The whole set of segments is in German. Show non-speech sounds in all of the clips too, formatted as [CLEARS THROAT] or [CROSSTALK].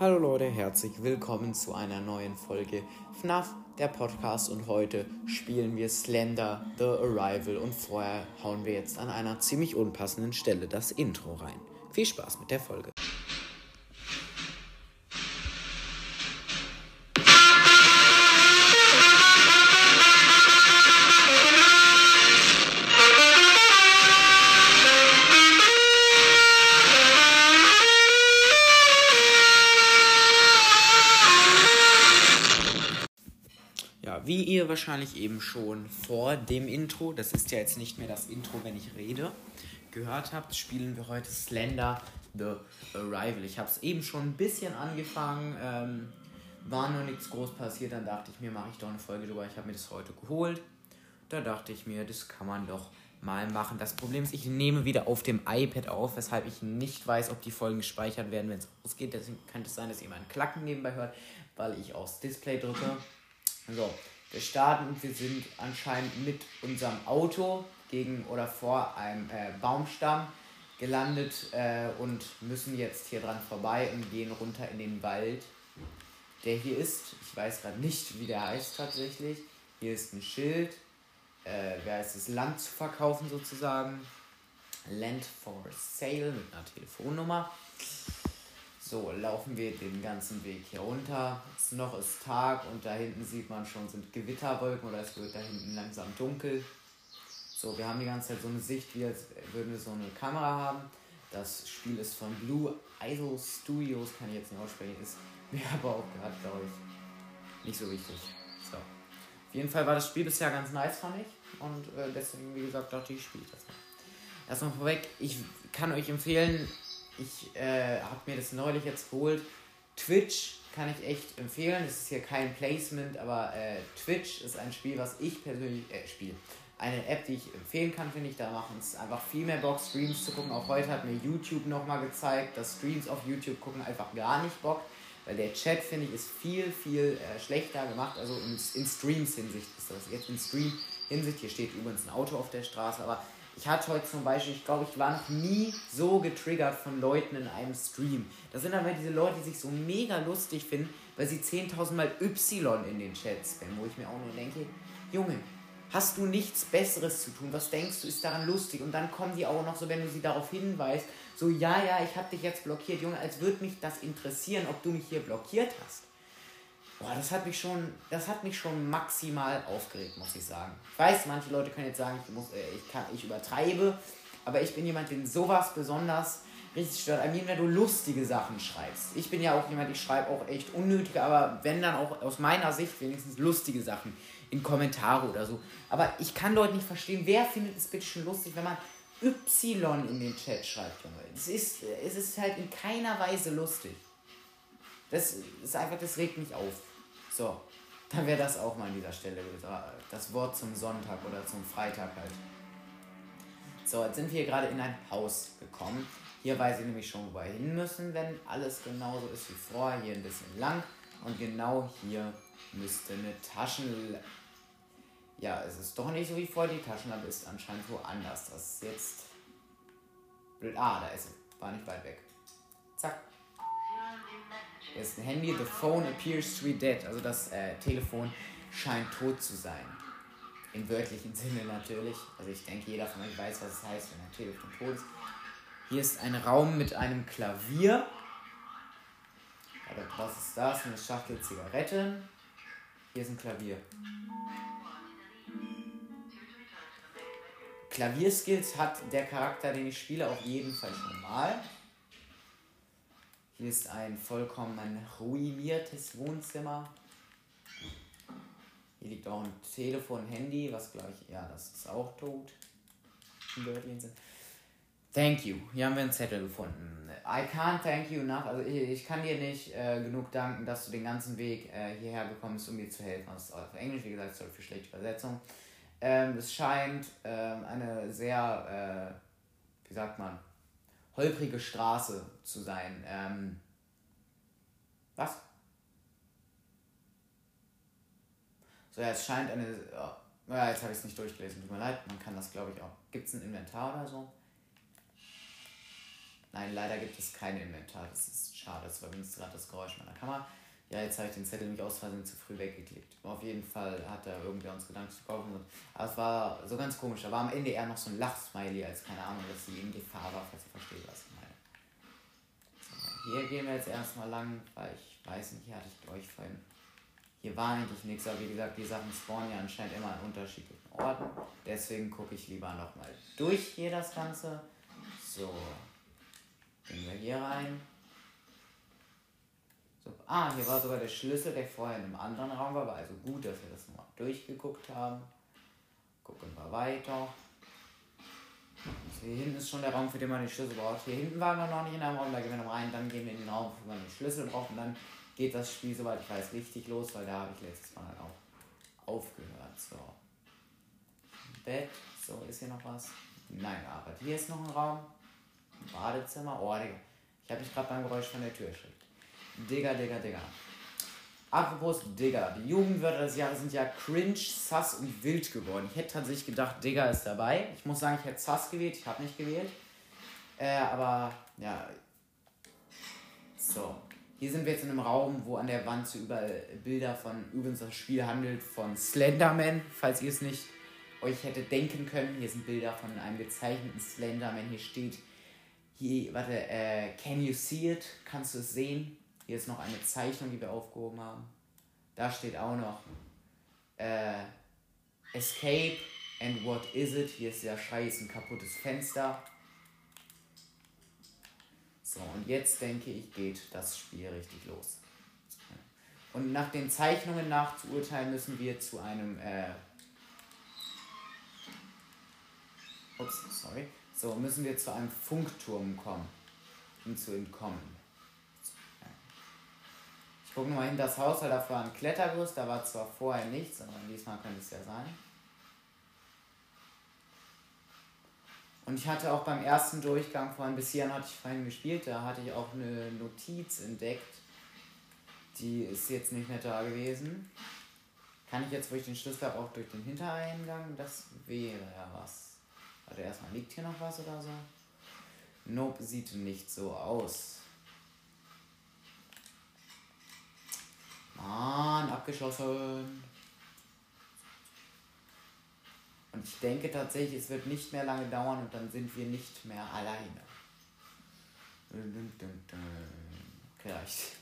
Hallo Leute, herzlich willkommen zu einer neuen Folge FNAF, der Podcast. Und heute spielen wir Slender The Arrival. Und vorher hauen wir jetzt an einer ziemlich unpassenden Stelle das Intro rein. Viel Spaß mit der Folge. Ihr wahrscheinlich eben schon vor dem Intro, das ist ja jetzt nicht mehr das Intro, wenn ich rede, gehört habt, spielen wir heute Slender The Arrival. Ich habe es eben schon ein bisschen angefangen, ähm, war nur nichts groß passiert, dann dachte ich mir, mache ich doch eine Folge drüber. Ich habe mir das heute geholt. Da dachte ich mir, das kann man doch mal machen. Das Problem ist, ich nehme wieder auf dem iPad auf, weshalb ich nicht weiß, ob die Folgen gespeichert werden, wenn es ausgeht. Deswegen könnte es sein, dass ein Klacken nebenbei hört, weil ich aufs Display drücke. So, wir starten und wir sind anscheinend mit unserem Auto gegen oder vor einem äh, Baumstamm gelandet äh, und müssen jetzt hier dran vorbei und gehen runter in den Wald, der hier ist. Ich weiß gerade nicht, wie der heißt tatsächlich. Hier ist ein Schild. Äh, wer heißt es? Land zu verkaufen sozusagen. Land for Sale mit einer Telefonnummer. So, laufen wir den ganzen Weg hier runter. Es noch ist Tag und da hinten sieht man schon, sind Gewitterwolken oder es wird da hinten langsam dunkel. So, wir haben die ganze Zeit so eine Sicht, wie als würden wir so eine Kamera haben. Das Spiel ist von Blue Idol Studios, kann ich jetzt nicht aussprechen, ist mir [LAUGHS] aber auch gerade, glaube ich, nicht so wichtig. So. Auf jeden Fall war das Spiel bisher ganz nice, fand ich. Und äh, deswegen, wie gesagt, dachte ich, ich spiele das mal. Erstmal vorweg, ich kann euch empfehlen, ich äh, habe mir das neulich jetzt geholt. Twitch kann ich echt empfehlen. Es ist hier kein Placement, aber äh, Twitch ist ein Spiel, was ich persönlich äh, spiele. Eine App, die ich empfehlen kann, finde ich. Da machen es einfach viel mehr Bock, Streams zu gucken. Auch heute hat mir YouTube nochmal gezeigt, dass Streams auf YouTube gucken einfach gar nicht Bock. Weil der Chat, finde ich, ist viel, viel äh, schlechter gemacht. Also in, in Streams-Hinsicht ist das. Jetzt in Stream-Hinsicht, hier steht übrigens ein Auto auf der Straße, aber ich hatte heute zum Beispiel, ich glaube, ich war noch nie so getriggert von Leuten in einem Stream. Das sind aber diese Leute, die sich so mega lustig finden, weil sie 10.000 Mal Y in den Chats spammen, wo ich mir auch nur denke, Junge, hast du nichts Besseres zu tun? Was denkst du, ist daran lustig? Und dann kommen die auch noch so, wenn du sie darauf hinweist, so, ja, ja, ich habe dich jetzt blockiert, Junge, als würde mich das interessieren, ob du mich hier blockiert hast. Boah, das hat mich schon, das hat mich schon maximal aufgeregt, muss ich sagen. Ich weiß, manche Leute können jetzt sagen, ich, muss, äh, ich, kann, ich übertreibe, aber ich bin jemand, den sowas besonders richtig stört. I mean, wenn du lustige Sachen schreibst. Ich bin ja auch jemand, ich schreibe auch echt unnötige, aber wenn dann auch aus meiner Sicht wenigstens lustige Sachen in Kommentare oder so. Aber ich kann Leute nicht verstehen, wer findet es bitte schon lustig, wenn man Y in den Chat schreibt, Junge. Es ist, es ist halt in keiner Weise lustig. Das ist einfach, das regt mich auf. So, dann wäre das auch mal an dieser Stelle das Wort zum Sonntag oder zum Freitag halt. So, jetzt sind wir gerade in ein Haus gekommen. Hier weiß ich nämlich schon, wo wir hin müssen, wenn alles genauso ist wie vorher. Hier ein bisschen lang. Und genau hier müsste eine Taschen... Ja, es ist doch nicht so wie vorher. Die Taschenlampe ist anscheinend woanders. Das ist jetzt... Blöd. Ah, da ist sie. War nicht weit weg. Zack. Ist ein Handy. The phone appears to be dead. Also das äh, Telefon scheint tot zu sein. Im wörtlichen [LAUGHS] Sinne natürlich. Also ich denke, jeder von euch weiß, was es heißt, wenn ein Telefon tot ist. Hier ist ein Raum mit einem Klavier. Was ist das? Eine Schachtel Zigaretten. Hier ist ein Klavier. Klavierskills hat der Charakter, den ich spiele, auf jeden Fall schon mal. Hier ist ein vollkommen ruiniertes Wohnzimmer. Hier liegt auch ein Telefon, Handy, was glaube ich, ja, das ist auch tot. Thank you. Hier haben wir einen Zettel gefunden. I can't thank you enough. Also ich, ich kann dir nicht äh, genug danken, dass du den ganzen Weg äh, hierher gekommen bist, um mir zu helfen. Das ist auf Englisch, wie gesagt, sorry für schlechte Übersetzung. Ähm, es scheint ähm, eine sehr, äh, wie sagt man, holprige Straße zu sein. Ähm, was? So, ja, es scheint eine. Oh, ja, jetzt habe ich es nicht durchgelesen, tut mir leid. Man kann das, glaube ich, auch. Gibt es ein Inventar oder so? Nein, leider gibt es kein Inventar. Das ist schade. Das war übrigens gerade das Geräusch meiner Kamera. Ja, jetzt habe ich den Zettel nämlich aus Versehen zu früh weggeklickt. Auf jeden Fall hat er irgendwer uns Gedanken zu kaufen. Aber es war so ganz komisch. Da war am Ende eher noch so ein Lachsmiley, als keine Ahnung, dass sie in Gefahr war, falls ihr versteht, was ich meine. So, hier gehen wir jetzt erstmal lang, weil ich weiß nicht, hier hatte ich euch vorhin. Hier war eigentlich nichts, aber wie gesagt, die Sachen spawnen ja anscheinend immer an unterschiedlichen Orten. Deswegen gucke ich lieber nochmal durch hier das Ganze. So. Gehen wir hier rein. Ah, hier war sogar der Schlüssel, der vorher in einem anderen Raum war. War also gut, dass wir das nochmal durchgeguckt haben. Gucken wir weiter. So, hier hinten ist schon der Raum, für den man den Schlüssel braucht. Hier hinten waren wir noch nicht in einem Raum, da gehen wir noch rein, dann gehen wir in den Raum, wo man den Schlüssel braucht und dann geht das Spiel, soweit ich weiß, richtig los, weil da habe ich letztes Mal halt auch aufgehört. So. Bett, so, ist hier noch was? Nein, aber hier ist noch ein Raum. Badezimmer. Oh, Digga. Ich habe mich gerade beim Geräusch von der Tür erschreckt. Digga, Digga, Digga. Apropos Digga, die Jugendwörter des Jahres sind ja cringe, sass und wild geworden. Ich hätte tatsächlich gedacht, Digga ist dabei. Ich muss sagen, ich hätte sass gewählt, ich habe nicht gewählt. Äh, aber ja. So. Hier sind wir jetzt in einem Raum, wo an der Wand so überall Bilder von, übrigens das Spiel handelt von Slenderman, falls ihr es nicht euch hätte denken können. Hier sind Bilder von einem gezeichneten Slenderman. Hier steht, hier, warte, äh, can you see it? Kannst du es sehen? Hier ist noch eine Zeichnung, die wir aufgehoben haben. Da steht auch noch äh, Escape and what is it? Hier ist der Scheiß ein kaputtes Fenster. So, und jetzt denke ich, geht das Spiel richtig los. Und nach den Zeichnungen nachzuurteilen, müssen wir zu einem. Äh, ups, sorry. So, müssen wir zu einem Funkturm kommen, um zu entkommen. Gucke nochmal hin das Haus, weil da war ein Klettergerüst, da war zwar vorher nichts, aber diesmal könnte es ja sein. Und ich hatte auch beim ersten Durchgang vorhin, bis hierhin hatte ich vorhin gespielt, da hatte ich auch eine Notiz entdeckt. Die ist jetzt nicht mehr da gewesen. Kann ich jetzt, wo ich den Schlüssel habe, auch durch den Hintereingang? Das wäre ja was. Warte, erstmal liegt hier noch was oder so? Nope, sieht nicht so aus. Mann, abgeschossen. Und ich denke tatsächlich, es wird nicht mehr lange dauern und dann sind wir nicht mehr alleine. Vielleicht.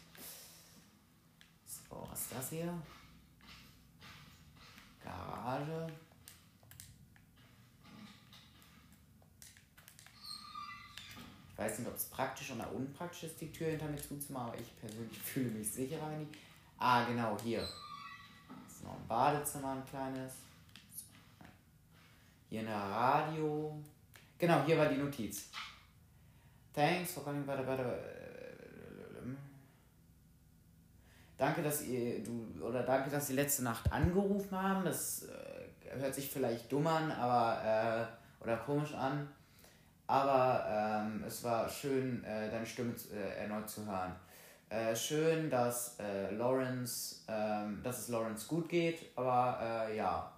So, was ist das hier? Garage. Ich weiß nicht, ob es praktisch oder unpraktisch ist, die Tür hinter mir zuzumachen, aber ich persönlich [LAUGHS] fühle mich sicherer, wenn die Ah, genau, hier. Das ist noch ein Badezimmer, ein kleines. Hier ein Radio. Genau, hier war die Notiz. Thanks for coming, warte, warte. Danke, dass ihr, du, oder danke, dass Sie letzte Nacht angerufen haben. Das äh, hört sich vielleicht dumm an, aber, äh, oder komisch an. Aber ähm, es war schön, äh, deine Stimme äh, erneut zu hören. Äh, schön, dass äh, Lawrence, ähm, dass es Lawrence gut geht, aber äh, ja,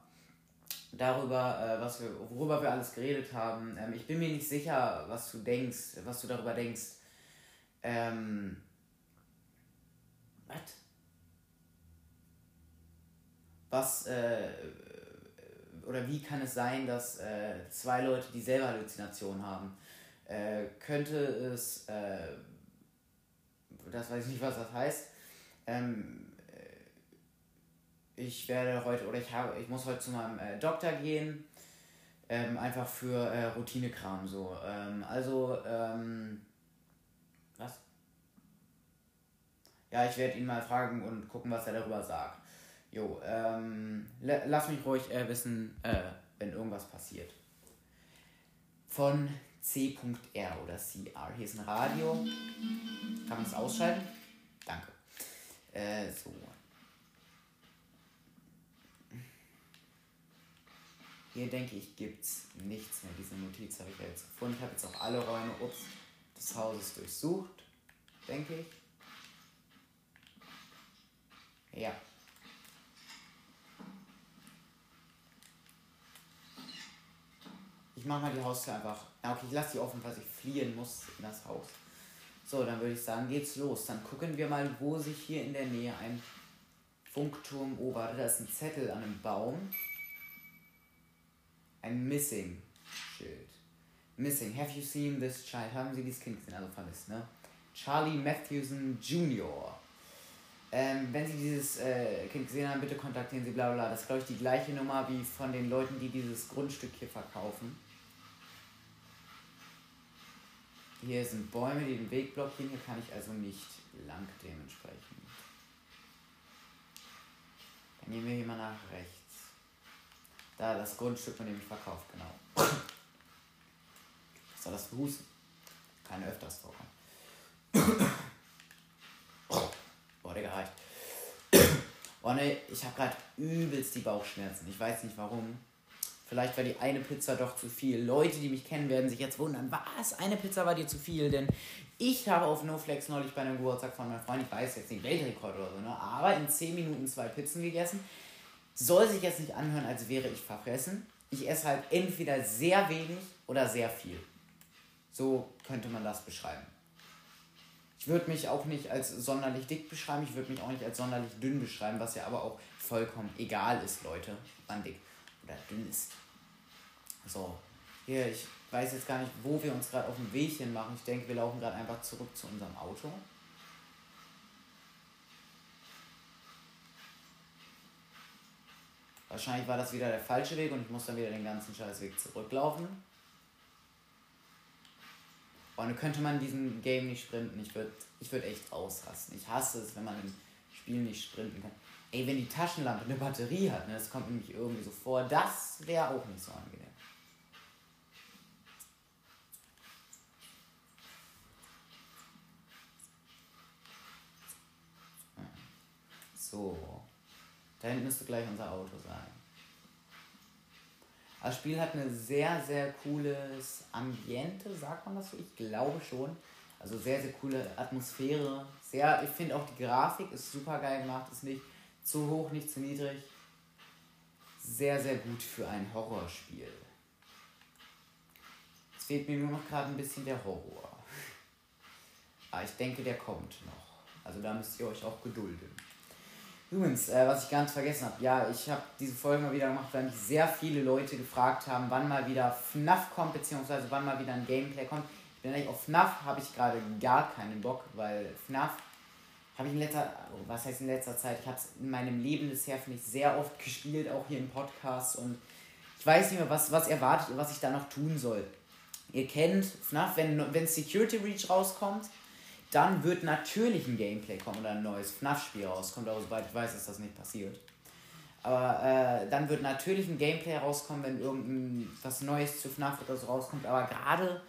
darüber, äh, was wir, worüber wir alles geredet haben, ähm, ich bin mir nicht sicher, was du denkst, was du darüber denkst. Ähm, was? Was, äh, oder wie kann es sein, dass zwei Leute dieselbe Halluzination haben? Könnte es das weiß ich nicht, was das heißt. Ähm, äh, ich werde heute, oder ich habe, ich muss heute zu meinem äh, Doktor gehen. Ähm, einfach für äh, Routinekram so. Ähm, also, ähm, was? Ja, ich werde ihn mal fragen und gucken, was er darüber sagt. Jo, ähm, lass mich ruhig äh, wissen, äh, wenn irgendwas passiert. Von C.R oder CR. Hier ist ein Radio. Kann man es ausschalten? Danke. Äh, so. Hier denke ich, gibt es nichts mehr. Diese Notiz habe ich ja jetzt gefunden. Ich habe jetzt auch alle Räume ups, des Hauses durchsucht, denke ich. Ja. Ich mach mal die Haustür einfach. Okay, ich lasse die offen, falls ich fliehen muss in das Haus. So, dann würde ich sagen, geht's los. Dann gucken wir mal, wo sich hier in der Nähe ein Funkturm. Warte, da ist ein Zettel an einem Baum. Ein Missing-Schild. Missing. Have you seen this child? Haben Sie dieses Kind gesehen? Also vermisst, ne? Charlie Matthewson Jr. Ähm, wenn Sie dieses äh, Kind gesehen haben, bitte kontaktieren Sie bla bla. Das ist, glaube ich, die gleiche Nummer wie von den Leuten, die dieses Grundstück hier verkaufen. Hier sind Bäume, die den Weg blockieren. Hier kann ich also nicht lang dementsprechend. Dann gehen wir hier mal nach rechts. Da, das Grundstück, von dem ich verkauft, genau. Was soll das für Husten? Keine öfters vorkommen. Boah, Digga, reicht. Oh ne, ich habe gerade übelst die Bauchschmerzen. Ich weiß nicht warum. Vielleicht war die eine Pizza doch zu viel. Leute, die mich kennen, werden sich jetzt wundern, was? Eine Pizza war dir zu viel? Denn ich habe auf NoFlex neulich bei einem Geburtstag von meinem Freund, ich weiß jetzt nicht, Weltrekord oder so, ne? aber in 10 Minuten zwei Pizzen gegessen. Soll sich jetzt nicht anhören, als wäre ich verfressen. Ich esse halt entweder sehr wenig oder sehr viel. So könnte man das beschreiben. Ich würde mich auch nicht als sonderlich dick beschreiben, ich würde mich auch nicht als sonderlich dünn beschreiben, was ja aber auch vollkommen egal ist, Leute, man dick oder dünn ist. So, hier, ich weiß jetzt gar nicht, wo wir uns gerade auf dem Weg hin machen. Ich denke, wir laufen gerade einfach zurück zu unserem Auto. Wahrscheinlich war das wieder der falsche Weg und ich muss dann wieder den ganzen Scheißweg zurücklaufen. Und könnte man diesen Game nicht sprinten. Ich würde ich würd echt ausrasten. Ich hasse es, wenn man im Spiel nicht sprinten kann. Ey, wenn die Taschenlampe eine Batterie hat, ne, das kommt nämlich irgendwie so vor, das wäre auch nicht so angenehm. So. Da hinten müsste gleich unser Auto sein. Das Spiel hat eine sehr, sehr cooles Ambiente, sagt man das so? Ich glaube schon. Also sehr, sehr coole Atmosphäre. Sehr, ich finde auch die Grafik ist super geil gemacht, ist nicht zu hoch, nicht zu niedrig. Sehr, sehr gut für ein Horrorspiel. Es fehlt mir nur noch gerade ein bisschen der Horror. Aber ich denke, der kommt noch. Also da müsst ihr euch auch gedulden. Übrigens, äh, was ich ganz vergessen habe, ja, ich habe diese Folge mal wieder gemacht, weil mich sehr viele Leute gefragt haben, wann mal wieder FNAF kommt, beziehungsweise wann mal wieder ein Gameplay kommt. Ich bin ehrlich, auf FNAF habe ich gerade gar keinen Bock, weil FNAF habe ich in letzter, was heißt in letzter Zeit, ich habe es in meinem Leben bisher, finde ich, sehr oft gespielt, auch hier im Podcast und ich weiß nicht mehr, was, was erwartet ihr, was ich da noch tun soll. Ihr kennt FNAF, wenn, wenn Security Reach rauskommt, dann wird natürlich ein Gameplay kommen oder ein neues FNAF-Spiel rauskommt, aber soweit ich weiß, ist das nicht passiert. Aber äh, dann wird natürlich ein Gameplay rauskommen, wenn irgendein was Neues zu FNAF oder so rauskommt. Aber gerade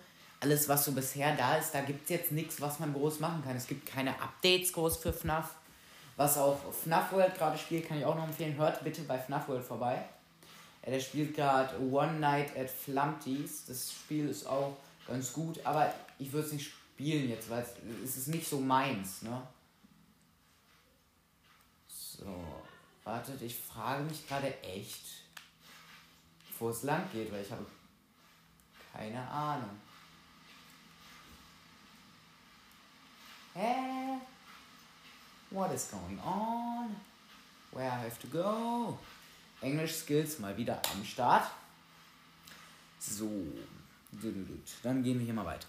alles, was so bisher da ist, da gibt es jetzt nichts, was man groß machen kann. Es gibt keine Updates groß für FNAF. Was auch FNAF World gerade spielt, kann ich auch noch empfehlen. Hört bitte bei FNAF World vorbei. Ja, der spielt gerade One Night at Flumpties. Das Spiel ist auch ganz gut, aber ich würde es nicht spielen jetzt, weil es ist nicht so meins, ne? So, wartet, ich frage mich gerade echt, wo es lang geht, weil ich habe keine Ahnung. Hä? What is going on? Where I have to go? Englisch Skills mal wieder am Start. So, dann gehen wir hier mal weiter.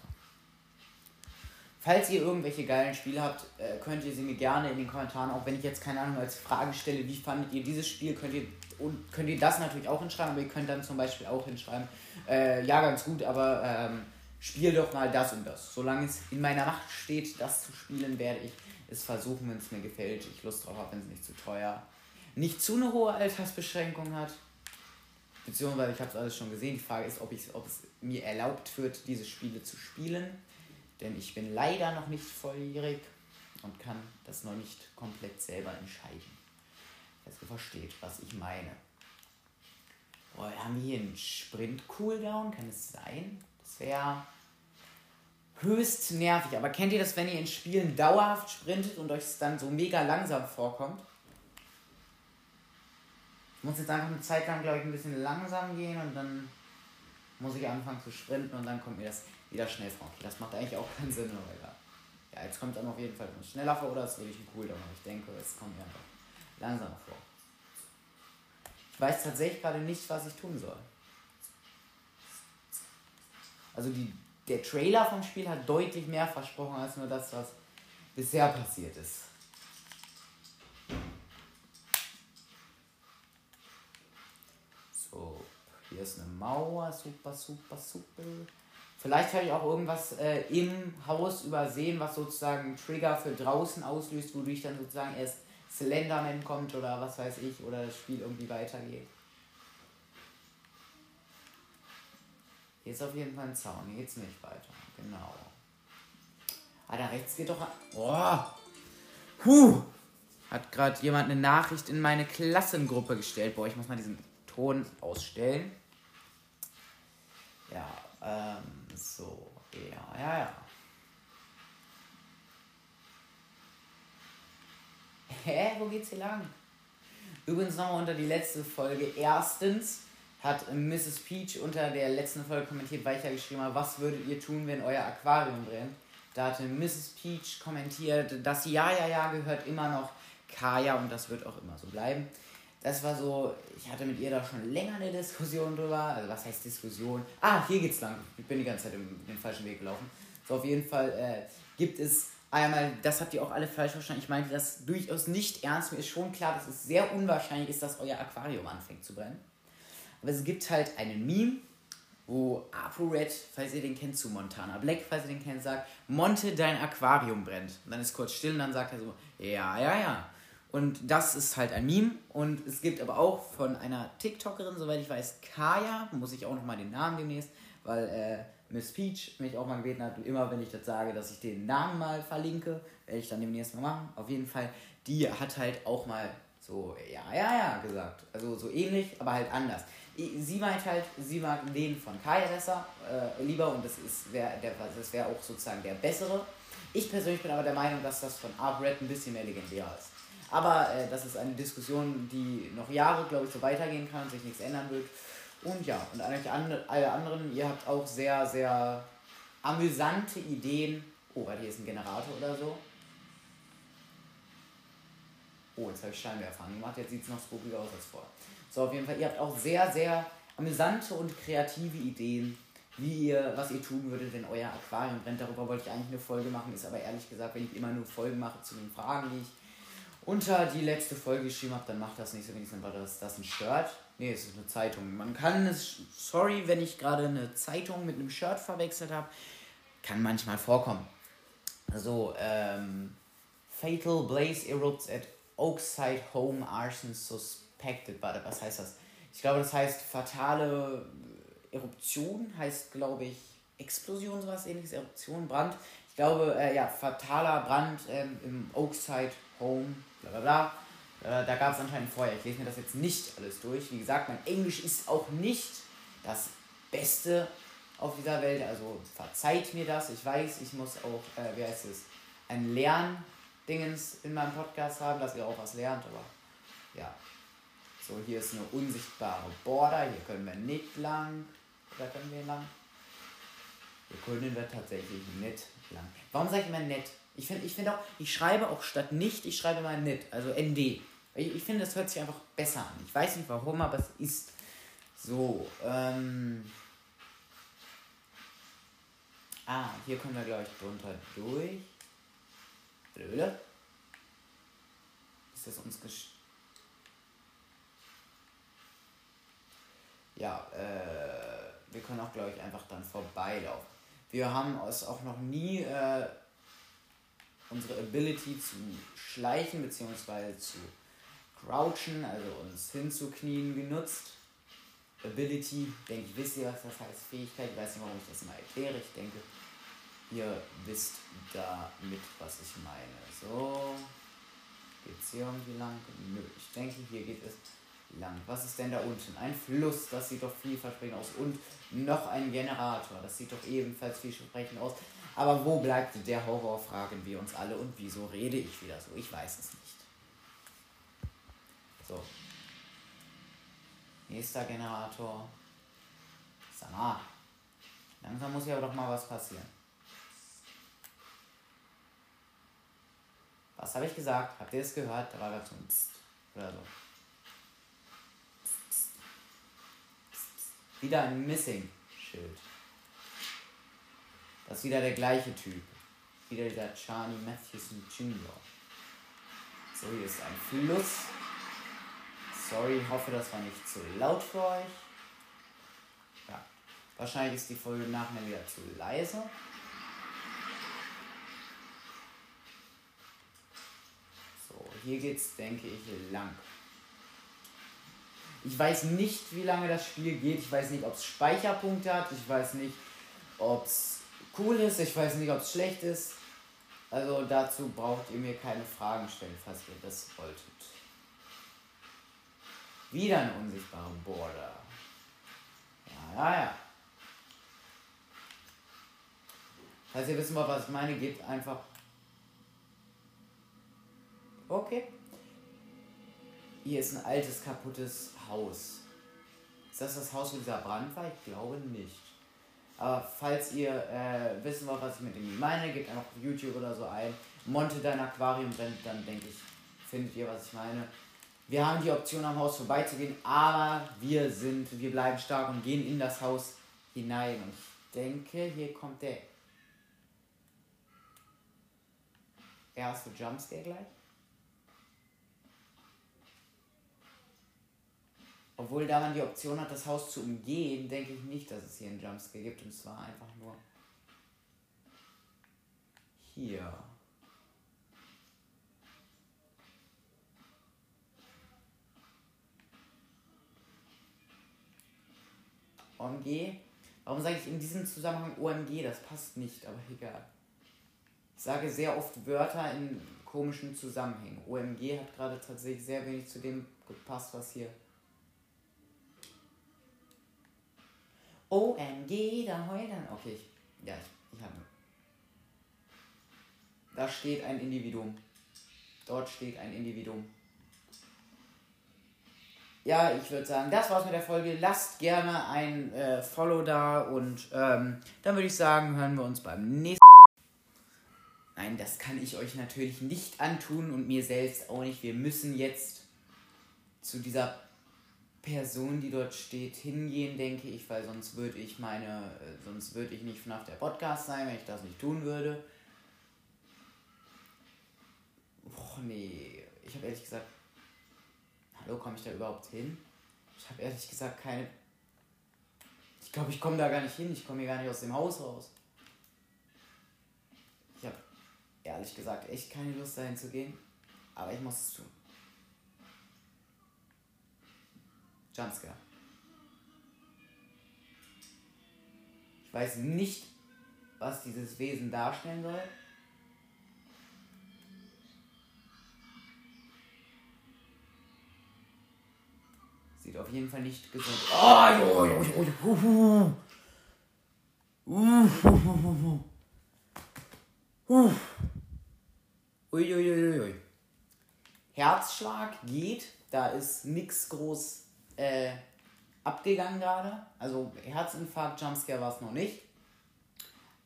Falls ihr irgendwelche geilen Spiele habt, äh, könnt ihr sie mir gerne in den Kommentaren, auch wenn ich jetzt keine Ahnung als Frage stelle, wie fandet ihr dieses Spiel, könnt ihr und könnt ihr das natürlich auch hinschreiben, aber ihr könnt dann zum Beispiel auch hinschreiben, äh, ja ganz gut, aber ähm, spiel doch mal das und das. Solange es in meiner Macht steht, das zu spielen, werde ich es versuchen, wenn es mir gefällt, ich Lust drauf habe, wenn es nicht zu teuer, nicht zu eine hohe Altersbeschränkung hat. Beziehungsweise ich habe es alles schon gesehen. Die Frage ist, ob, ob es mir erlaubt wird, diese Spiele zu spielen denn ich bin leider noch nicht volljährig und kann das noch nicht komplett selber entscheiden. Dass ihr versteht, was ich meine. Boah, haben wir hier einen Sprint-Cooldown? Kann es sein? Wäre höchst nervig. Aber kennt ihr das, wenn ihr in Spielen dauerhaft sprintet und euch es dann so mega langsam vorkommt? Ich muss jetzt einfach eine Zeit lang, glaube ich, ein bisschen langsam gehen und dann muss ich anfangen zu sprinten und dann kommt mir das wieder schnell vor. Okay, das macht eigentlich auch keinen Sinn, aber. Ja, jetzt kommt dann auf jeden Fall schneller vor oder es wirklich ein Cooldown, aber ich denke, es kommt mir einfach langsamer vor. Ich weiß tatsächlich gerade nicht, was ich tun soll. Also die, der Trailer vom Spiel hat deutlich mehr versprochen als nur das, was bisher passiert ist. So, hier ist eine Mauer, super, super, super. Vielleicht habe ich auch irgendwas äh, im Haus übersehen, was sozusagen Trigger für draußen auslöst, wodurch dann sozusagen erst Slenderman kommt oder was weiß ich, oder das Spiel irgendwie weitergeht. Hier ist auf jeden Fall ein Zaun, hier geht's nicht weiter. Genau. Ah, da rechts geht doch. Oh! Huh! Hat gerade jemand eine Nachricht in meine Klassengruppe gestellt. Boah, ich muss mal diesen Ton ausstellen. Ja, ähm, so. Ja, ja, ja. Hä? Wo geht's hier lang? Übrigens nochmal unter die letzte Folge. Erstens hat Mrs. Peach unter der letzten Folge kommentiert, weil ich ja geschrieben habe, was würdet ihr tun, wenn euer Aquarium brennt? Da hatte Mrs. Peach kommentiert, das Ja, ja, ja gehört immer noch Kaya und das wird auch immer so bleiben. Das war so, ich hatte mit ihr da schon länger eine Diskussion drüber. Also was heißt Diskussion? Ah, hier geht's lang. Ich bin die ganze Zeit im, den falschen Weg gelaufen. So, auf jeden Fall äh, gibt es einmal, das habt ihr auch alle falsch verstanden. Ich meinte das durchaus nicht ernst. Mir ist schon klar, dass es sehr unwahrscheinlich ist, dass euer Aquarium anfängt zu brennen. Aber es gibt halt einen Meme, wo ApoRed, falls ihr den kennt, zu Montana Black, falls ihr den kennt, sagt, Monte, dein Aquarium brennt. Und dann ist kurz still und dann sagt er so, ja, ja, ja. Und das ist halt ein Meme. Und es gibt aber auch von einer TikTokerin, soweit ich weiß, Kaya, muss ich auch nochmal den Namen demnächst, weil äh, Miss Peach mich auch mal gebeten hat, immer wenn ich das sage, dass ich den Namen mal verlinke, werde ich dann demnächst mal machen. Auf jeden Fall, die hat halt auch mal so, ja, ja, ja gesagt. Also so ähnlich, aber halt anders. Sie meint halt, sie mag den von Kaya besser, äh, lieber und das wäre wär auch sozusagen der bessere. Ich persönlich bin aber der Meinung, dass das von Art Red ein bisschen mehr legendär ist. Aber äh, das ist eine Diskussion, die noch Jahre, glaube ich, so weitergehen kann sich nichts ändern wird. Und ja, und alle anderen, ihr habt auch sehr, sehr amüsante Ideen. Oh, weil hier ist ein Generator oder so. Oh, jetzt habe ich Scheinwerfer angemacht. Jetzt sieht es noch spookiger aus als vorher. So, auf jeden Fall, ihr habt auch sehr, sehr amüsante und kreative Ideen, wie ihr, was ihr tun würdet, wenn euer Aquarium brennt. Darüber wollte ich eigentlich eine Folge machen, ist aber ehrlich gesagt, wenn ich immer nur Folgen mache zu den Fragen, die ich unter die letzte Folge geschrieben habe, dann macht das nicht so wenigstens, war das, das ein Shirt. Nee, es ist eine Zeitung. Man kann es, sorry, wenn ich gerade eine Zeitung mit einem Shirt verwechselt habe, kann manchmal vorkommen. Also, ähm, Fatal Blaze erupts at Oakside Home Arson Suspected. Warte, was heißt das? Ich glaube, das heißt fatale Eruption, heißt, glaube ich, Explosion, sowas ähnliches, Eruption, Brand. Ich glaube, äh, ja, fataler Brand ähm, im Oakside Home bla bla bla. Äh, da gab es anscheinend Feuer. Ich lese mir das jetzt nicht alles durch. Wie gesagt, mein Englisch ist auch nicht das Beste auf dieser Welt. Also verzeiht mir das. Ich weiß, ich muss auch, äh, wie heißt es, ein Lerndingens in meinem Podcast haben, dass ihr auch was lernt. Aber ja. So, hier ist eine unsichtbare Border. Hier können wir nicht lang. Oder können wir lang? Hier können wir tatsächlich nicht lang. Warum sage ich immer nett? Ich finde ich find auch, ich schreibe auch statt nicht, ich schreibe mal nit, also ND. Ich, ich finde, das hört sich einfach besser an. Ich weiß nicht warum, aber es ist so. Ähm ah, hier kommen wir, glaube ich, drunter durch. Blöde. Ist das uns gest Ja, äh, wir können auch, glaube ich, einfach dann vorbeilaufen. Wir haben es auch noch nie äh, unsere Ability zu schleichen bzw. zu crouchen, also uns hinzuknien genutzt. Ability, denke ich, wisst ihr, was das heißt, Fähigkeit. Ich weiß nicht, warum ich das mal erkläre. Ich denke, ihr wisst damit, was ich meine. So, geht es hier irgendwie lang? Nö, ich denke, hier geht es lang. Was ist denn da unten? Ein Fluss, das sieht doch vielversprechend aus. Und noch ein Generator, das sieht doch ebenfalls vielversprechend aus. Aber wo bleibt der Horror, fragen wir uns alle. Und wieso rede ich wieder so? Ich weiß es nicht. So. Nächster Generator. Sag. Langsam muss ja doch mal was passieren. Was habe ich gesagt? Habt ihr es gehört? Da war gerade so ein Psst oder so. Psst, psst. Psst, wieder ein Missing-Schild. Das ist wieder der gleiche Typ. Wieder dieser Charlie Matthewson Jr. So, hier ist ein Fluss. Sorry, hoffe, das war nicht zu laut für euch. Ja, wahrscheinlich ist die Folge nachher wieder zu leise. So, hier geht's, denke ich, lang. Ich weiß nicht, wie lange das Spiel geht. Ich weiß nicht, ob es Speicherpunkte hat. Ich weiß nicht, ob es cool ist. Ich weiß nicht, ob es schlecht ist. Also dazu braucht ihr mir keine Fragen stellen, falls ihr das wolltet. Wieder ein unsichtbarer Border. Ja, ja, ja. Falls ihr wissen wollt, was ich meine, gebt einfach. Okay. Hier ist ein altes, kaputtes Haus. Ist das das Haus, wo dieser Brand war? Ich glaube nicht. Aber falls ihr äh, wissen wollt, was ich mit dem meine, gebt einfach YouTube oder so ein. Monte dein Aquarium brennt, dann denke ich, findet ihr, was ich meine. Wir haben die Option am Haus vorbeizugehen, aber wir sind, wir bleiben stark und gehen in das Haus hinein. Und ich denke, hier kommt der erste Jumpscare gleich. Obwohl, da man die Option hat, das Haus zu umgehen, denke ich nicht, dass es hier einen Jumpscare gibt. Und zwar einfach nur hier. OMG. Warum sage ich in diesem Zusammenhang OMG? Das passt nicht, aber egal. Ich sage sehr oft Wörter in komischen Zusammenhängen. OMG hat gerade tatsächlich sehr wenig zu dem gepasst, was hier OMG, da heulen. Okay, ich, ja, ich, ich habe. Da steht ein Individuum. Dort steht ein Individuum. Ja, ich würde sagen, das war's mit der Folge. Lasst gerne ein äh, Follow da und ähm, dann würde ich sagen, hören wir uns beim nächsten Nein, das kann ich euch natürlich nicht antun und mir selbst auch nicht. Wir müssen jetzt zu dieser Person, die dort steht, hingehen, denke ich, weil sonst würde ich meine, äh, sonst würde ich nicht FNAF der Podcast sein, wenn ich das nicht tun würde. Och nee, ich habe ehrlich gesagt, hallo, komme ich da überhaupt hin? Ich habe ehrlich gesagt keine, ich glaube, ich komme da gar nicht hin, ich komme hier gar nicht aus dem Haus raus. Ich habe ehrlich gesagt echt keine Lust dahin zu gehen, aber ich muss es tun. Jumpscare. Ich weiß nicht, was dieses Wesen darstellen soll. Sieht auf jeden Fall nicht gesund aus. Oh, jo, jo, jo, uh, uh, Uiuiuiui. Herzschlag geht, da ist nichts groß äh, abgegangen gerade. Also Herzinfarkt, Jumpscare war es noch nicht.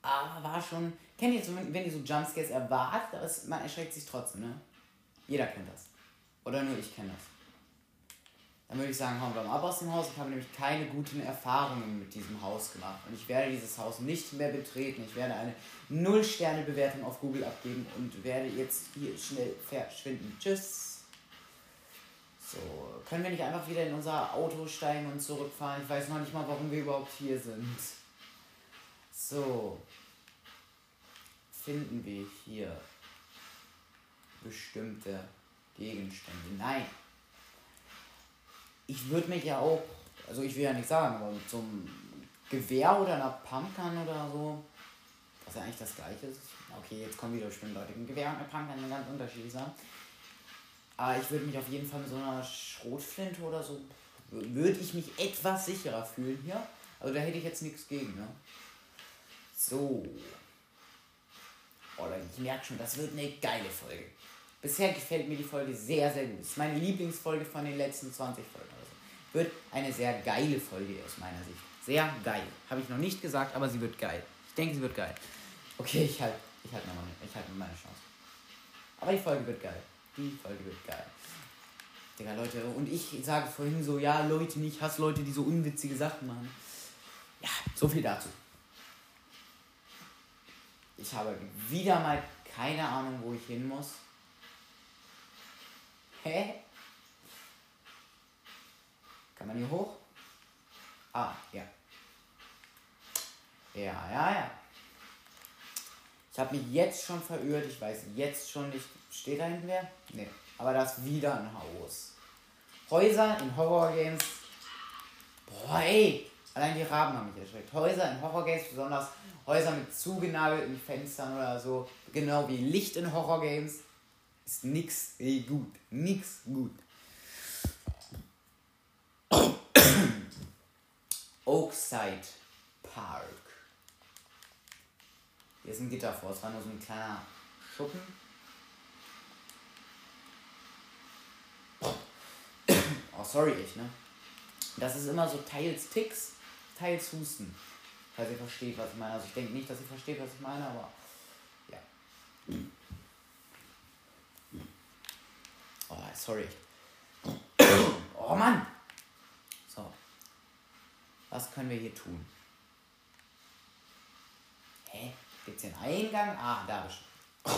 Aber war schon. Kennt ihr so, wenn ihr so Jumpscares erwartet, aber es, man erschreckt sich trotzdem, ne? Jeder kennt das. Oder nur ich kenne das. Dann würde ich sagen, hauen wir mal ab aus dem Haus. Ich habe nämlich keine guten Erfahrungen mit diesem Haus gemacht. Und ich werde dieses Haus nicht mehr betreten. Ich werde eine 0-Sterne-Bewertung auf Google abgeben und werde jetzt hier schnell verschwinden. Tschüss. So, können wir nicht einfach wieder in unser Auto steigen und zurückfahren? Ich weiß noch nicht mal, warum wir überhaupt hier sind. So. Finden wir hier bestimmte Gegenstände? Nein. Ich würde mich ja auch, also ich will ja nicht sagen, aber mit so einem Gewehr oder einer Pumpgun oder so, was ja eigentlich das gleiche ist. Okay, jetzt kommen wieder bestimmt Leute. Ein Gewehr und eine Pumpgun sind ganz unterschiedlich. Aber ich würde mich auf jeden Fall mit so einer Schrotflinte oder so, würde ich mich etwas sicherer fühlen hier. Also da hätte ich jetzt nichts gegen, ne? So. Oh, ich merke schon, das wird eine geile Folge. Bisher gefällt mir die Folge sehr, sehr gut. Das ist meine Lieblingsfolge von den letzten 20 Folgen. Also wird eine sehr geile Folge aus meiner Sicht. sehr geil. Habe ich noch nicht gesagt, aber sie wird geil. Ich denke, sie wird geil. Okay, ich halte ich halt nochmal ich halt meine Chance. Aber die Folge wird geil. Die Folge wird geil. Digga, Leute, und ich sage vorhin so, ja, Leute, nicht hasse Leute, die so unwitzige Sachen machen. Ja, so viel dazu. Ich habe wieder mal keine Ahnung, wo ich hin muss. Hä? Kann man hier hoch? Ah, ja. Ja, ja, ja. Ich habe mich jetzt schon verirrt. Ich weiß jetzt schon nicht. Steht da hinten wer? Nee. Aber das ist wieder ein Haus. Häuser in Horror-Games. Boah, ey. Allein die Raben haben mich erschreckt. Häuser in Horror-Games, besonders Häuser mit zugenagelten Fenstern oder so. Genau wie Licht in Horror-Games. Ist nix ey, gut. Nix gut. [COUGHS] Oakside Park. Hier ist ein Gitter vor. Es war nur so ein kleiner Schuppen. Oh, sorry, ich, ne? Das ist immer so teils Ticks, teils Husten. Falls ihr versteht, was ich meine. Also ich denke nicht, dass ihr versteht, was ich meine, aber ja. Oh, sorry. Oh Mann! So. Was können wir hier tun? Hä? Gibt's hier einen Eingang? Ah, da bist du.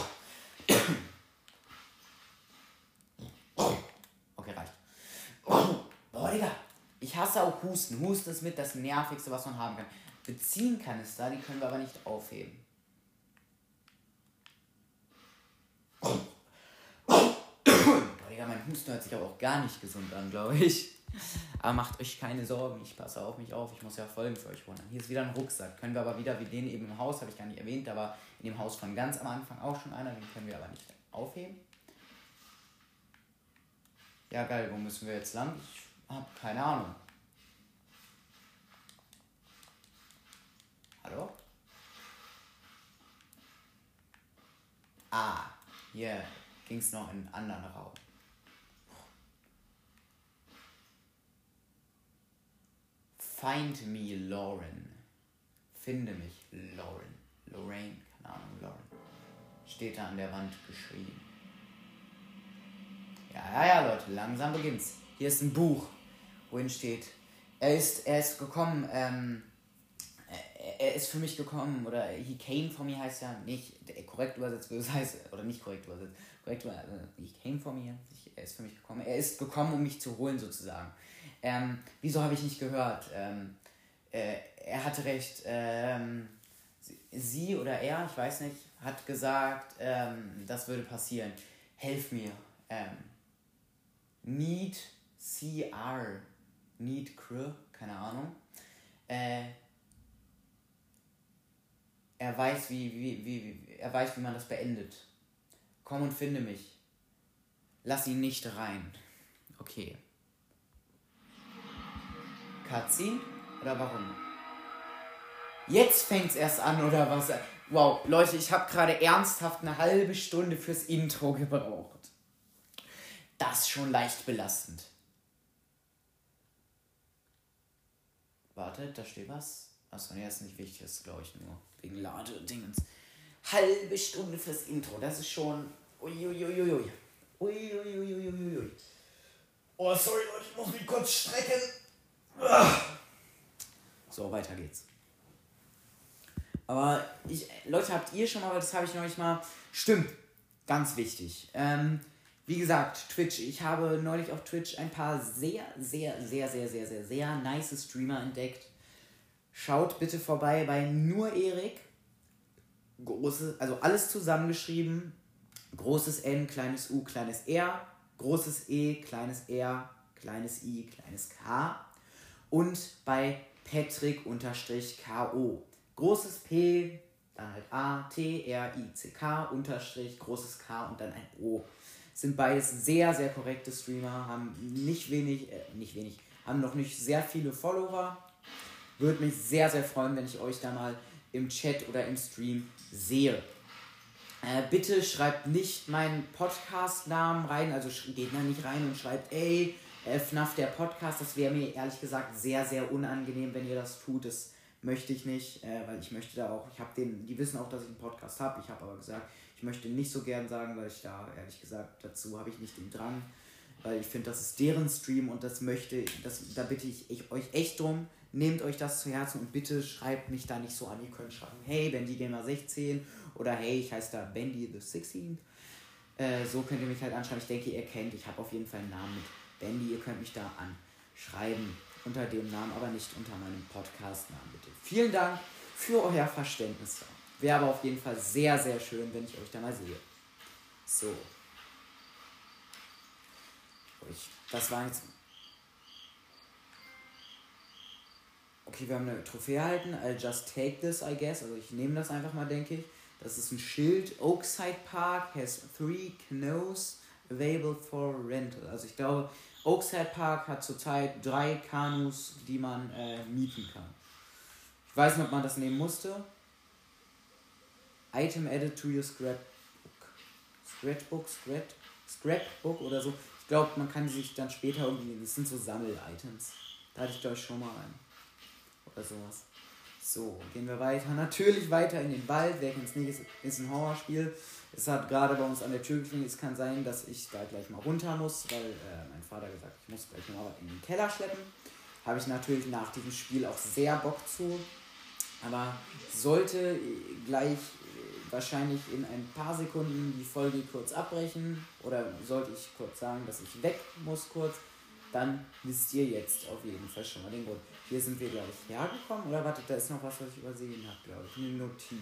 Okay, reicht. Boah, Digga. Ich hasse auch Husten. Husten ist mit das nervigste, was man haben kann. Benzinkanister, die können wir aber nicht aufheben. Boah, Digga, mein Husten hört sich aber auch gar nicht gesund an, glaube ich. Aber macht euch keine Sorgen, ich passe auf mich auf, ich muss ja Folgen für euch wundern. Hier ist wieder ein Rucksack. Können wir aber wieder, wie den eben im Haus, habe ich gar nicht erwähnt, aber in dem Haus von ganz am Anfang auch schon einer, den können wir aber nicht aufheben. Ja, geil, wo müssen wir jetzt lang? Ich habe keine Ahnung. Hallo? Ah, hier es noch in einen anderen Raum. Find me, Lauren. Finde mich, Lauren. Lorraine, keine Ahnung, Lauren. Steht da an der Wand geschrieben. Ja, ja, ja, Leute, langsam beginnt's. Hier ist ein Buch, wohin steht. Er ist, er ist gekommen, ähm, er, ist für mich gekommen, oder he came for me heißt ja nicht, korrekt übersetzt würde es heißen, oder nicht korrekt übersetzt, korrekt übersetzt, also he came for me, er ist für mich gekommen, er ist gekommen, um mich zu holen sozusagen. Ähm, wieso habe ich nicht gehört? Ähm, äh, er hatte recht, ähm, sie oder er, ich weiß nicht, hat gesagt, ähm, das würde passieren. Helf mir. Need CR. Need Cr, keine Ahnung. Äh, er weiß, wie, wie, wie, wie, er weiß, wie man das beendet. Komm und finde mich. Lass ihn nicht rein. Okay. Cutscene? Oder warum? Jetzt fängt's erst an, oder was? Wow, Leute, ich habe gerade ernsthaft eine halbe Stunde fürs Intro gebraucht. Das schon leicht belastend. Warte, da steht was. Achso, nee, das ist nicht wichtig, das ist glaube ich nur wegen Ladedingens. Halbe Stunde fürs Intro, das ist schon. Uiuiuiui. Uiuiuiui. Oh, sorry Leute, ich muss mich kurz strecken. So, weiter geht's. Aber ich, Leute, habt ihr schon mal, das habe ich neulich mal. Stimmt, ganz wichtig. Ähm, wie gesagt, Twitch. Ich habe neulich auf Twitch ein paar sehr, sehr, sehr, sehr, sehr, sehr, sehr nice Streamer entdeckt. Schaut bitte vorbei bei nur Erik. Große, also alles zusammengeschrieben. Großes N, kleines U, kleines R, großes E, kleines R, kleines I, kleines K. Und bei Patrick-KO. Großes P, dann halt A, T, R, I, C, K, Unterstrich, großes K und dann ein O. Sind beides sehr, sehr korrekte Streamer, haben nicht wenig, äh, nicht wenig, haben noch nicht sehr viele Follower. Würde mich sehr, sehr freuen, wenn ich euch da mal im Chat oder im Stream sehe. Äh, bitte schreibt nicht meinen Podcast-Namen rein, also geht da nicht rein und schreibt, ey, Äh, FNAF, der Podcast, das wäre mir ehrlich gesagt sehr, sehr unangenehm, wenn ihr das tut. Das möchte ich nicht, äh, weil ich möchte da auch, ich habe den, die wissen auch, dass ich einen Podcast habe. Ich habe aber gesagt, ich möchte nicht so gern sagen, weil ich da, ehrlich gesagt, dazu habe ich nicht den Drang. Weil ich finde, das ist deren Stream und das möchte, das, da bitte ich, ich euch echt drum, nehmt euch das zu Herzen und bitte schreibt mich da nicht so an. Ihr könnt schreiben, hey, Bendy Gamer 16 oder hey, ich heiße da Bendy the 16. Äh, so könnt ihr mich halt anschreiben. Ich denke, ihr kennt, ich habe auf jeden Fall einen Namen mit Bendy. Ihr könnt mich da anschreiben unter dem Namen, aber nicht unter meinem Podcast-Namen, bitte. Vielen Dank für euer Verständnis. Wäre aber auf jeden Fall sehr, sehr schön, wenn ich euch da mal sehe. So. Ich, das war jetzt. Okay, wir haben eine Trophäe erhalten. I'll just take this, I guess. Also ich nehme das einfach mal, denke ich. Das ist ein Schild. Oakside Park has three canoes available for rental. Also ich glaube, Oakside Park hat zurzeit drei Kanus, die man äh, mieten kann. Ich weiß nicht, ob man das nehmen musste. Item added to your scrapbook. Scratchbook, Scrap, Scrapbook oder so. Ich glaube, man kann sich dann später irgendwie. Das sind so Sammel-Items. Da hatte ich glaube ich schon mal einen. Oder sowas. So, gehen wir weiter. Natürlich weiter in den Wald. Wer kennt es nicht, ist, ist ein Horrorspiel. Es hat gerade bei uns an der Tür geklingelt. Es kann sein, dass ich da gleich mal runter muss, weil äh, mein Vater gesagt ich muss gleich mal in den Keller schleppen. Habe ich natürlich nach diesem Spiel auch sehr Bock zu. Aber sollte gleich wahrscheinlich in ein paar Sekunden die Folge kurz abbrechen oder sollte ich kurz sagen, dass ich weg muss kurz, dann wisst ihr jetzt auf jeden Fall schon mal den Grund. Hier sind wir, glaube ich, hergekommen. Oder wartet, da ist noch was, was ich übersehen habe, glaube ich. Eine Notiz.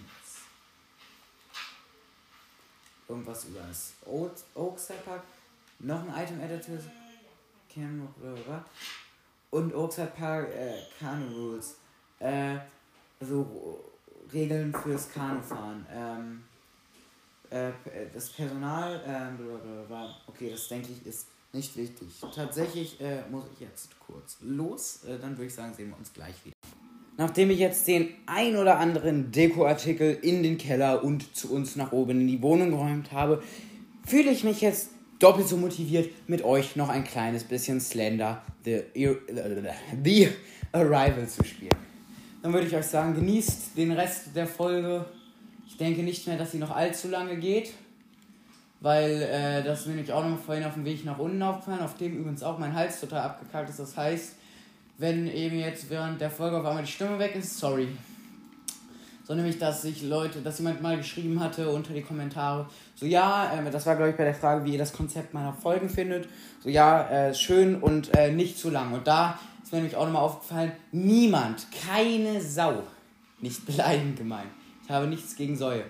Irgendwas über das Oakside. Noch ein Item Editor. Und Oakside Park äh, Kanu Rules. Äh, also Regeln fürs Kanufahren. Ähm, äh, das Personal, äh, blablabla. okay, das denke ich ist nicht wichtig. Tatsächlich äh, muss ich jetzt kurz los, äh, dann würde ich sagen, sehen wir uns gleich wieder. Nachdem ich jetzt den ein oder anderen Dekoartikel in den Keller und zu uns nach oben in die Wohnung geräumt habe, fühle ich mich jetzt doppelt so motiviert, mit euch noch ein kleines bisschen Slender The, The Arrival zu spielen dann würde ich euch sagen, genießt den Rest der Folge. Ich denke nicht mehr, dass sie noch allzu lange geht, weil äh, das ist nämlich auch noch vorhin auf dem Weg nach unten aufgefallen, auf dem übrigens auch mein Hals total abgekackt ist. Das heißt, wenn eben jetzt während der Folge auf einmal die Stimme weg ist, sorry. So nämlich, dass sich Leute, dass jemand mal geschrieben hatte unter die Kommentare, so ja, äh, das war glaube ich bei der Frage, wie ihr das Konzept meiner Folgen findet, so ja, äh, schön und äh, nicht zu lang. Und da ist mir nämlich auch nochmal aufgefallen, niemand, keine Sau, nicht [LAUGHS] beleidigend gemeint, ich habe nichts gegen Säue,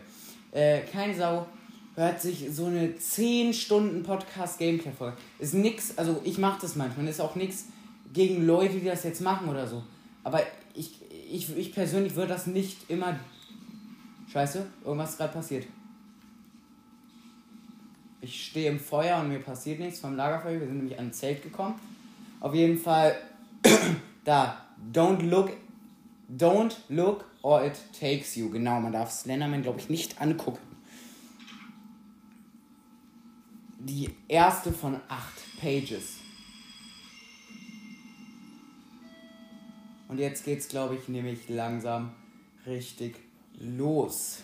äh, keine Sau hört sich so eine 10 Stunden Podcast Gameplay folge Ist nix, also ich mache das manchmal, ist auch nix gegen Leute, die das jetzt machen oder so. Aber ich, ich, ich persönlich würde das nicht immer. Scheiße, irgendwas ist gerade passiert. Ich stehe im Feuer und mir passiert nichts vom Lagerfeuer. Wir sind nämlich an ein Zelt gekommen. Auf jeden Fall [CLEARS THROAT] da. Don't look. Don't look or it takes you. Genau, man darf Slenderman, glaube ich, nicht angucken. Die erste von acht Pages. Und jetzt geht's, glaube ich, nämlich langsam richtig los.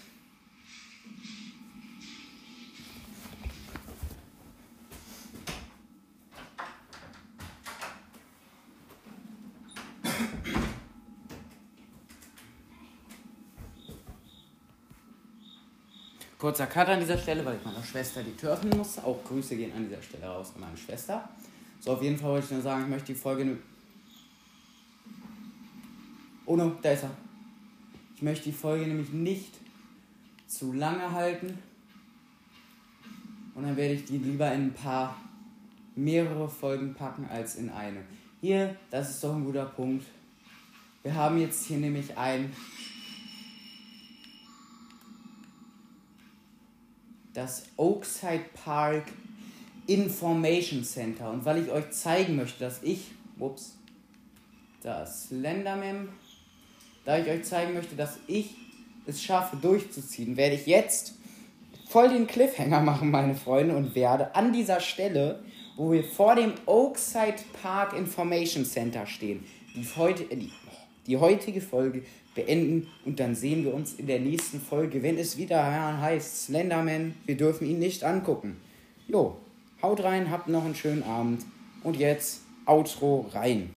Kurzer Cut an dieser Stelle, weil ich meiner Schwester die Tür öffnen muss. Auch Grüße gehen an dieser Stelle raus an meine Schwester. So, auf jeden Fall wollte ich nur sagen, ich möchte die Folge. Oh no, da ist er. Ich möchte die Folge nämlich nicht zu lange halten. Und dann werde ich die lieber in ein paar mehrere Folgen packen als in eine. Hier, das ist doch ein guter Punkt. Wir haben jetzt hier nämlich ein das Oakside Park Information Center. Und weil ich euch zeigen möchte, dass ich, ups, das Slenderman, da ich euch zeigen möchte, dass ich es schaffe durchzuziehen, werde ich jetzt voll den Cliffhanger machen, meine Freunde, und werde an dieser Stelle wo wir vor dem Oakside Park Information Center stehen. Die, heute, die, die heutige Folge beenden und dann sehen wir uns in der nächsten Folge, wenn es wieder heißt Slenderman, wir dürfen ihn nicht angucken. Jo, haut rein, habt noch einen schönen Abend und jetzt Outro rein.